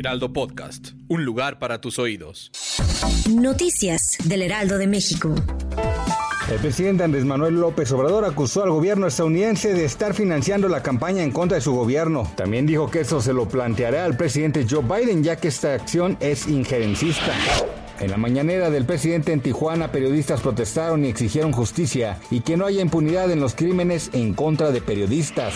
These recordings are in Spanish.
Heraldo Podcast. Un lugar para tus oídos. Noticias del Heraldo de México. El presidente Andrés Manuel López Obrador acusó al gobierno estadounidense de estar financiando la campaña en contra de su gobierno. También dijo que eso se lo planteará al presidente Joe Biden ya que esta acción es injerencista. En la mañanera del presidente en Tijuana, periodistas protestaron y exigieron justicia y que no haya impunidad en los crímenes en contra de periodistas.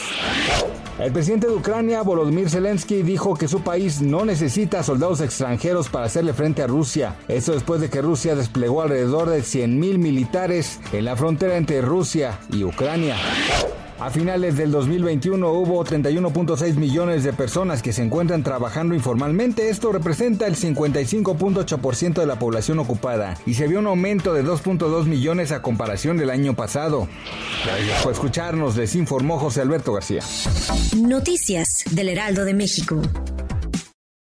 El presidente de Ucrania, Volodymyr Zelensky, dijo que su país no necesita soldados extranjeros para hacerle frente a Rusia. Esto después de que Rusia desplegó alrededor de 100.000 militares en la frontera entre Rusia y Ucrania. A finales del 2021 hubo 31.6 millones de personas que se encuentran trabajando informalmente. Esto representa el 55.8% de la población ocupada y se vio un aumento de 2.2 millones a comparación del año pasado. Por escucharnos, les informó José Alberto García. Noticias del Heraldo de México.